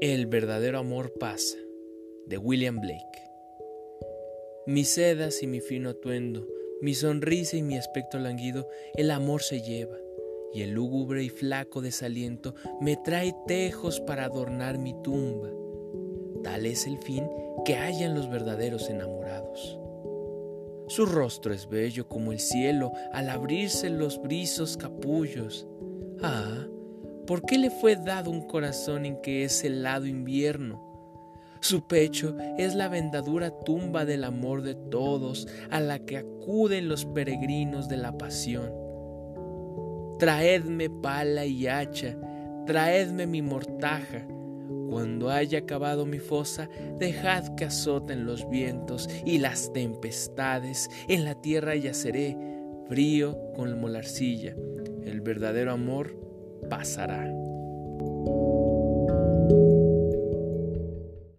El verdadero amor pasa, de William Blake. Mis sedas y mi fino atuendo, mi sonrisa y mi aspecto languido, el amor se lleva, y el lúgubre y flaco desaliento me trae tejos para adornar mi tumba. Tal es el fin que hallan los verdaderos enamorados. Su rostro es bello como el cielo al abrirse los brizos capullos. Ah, ¿Por qué le fue dado un corazón en que es helado invierno? Su pecho es la vendadura tumba del amor de todos a la que acuden los peregrinos de la pasión. Traedme pala y hacha, traedme mi mortaja. Cuando haya acabado mi fosa, dejad que azoten los vientos y las tempestades. En la tierra yaceré, frío como la arcilla. El verdadero amor pasará.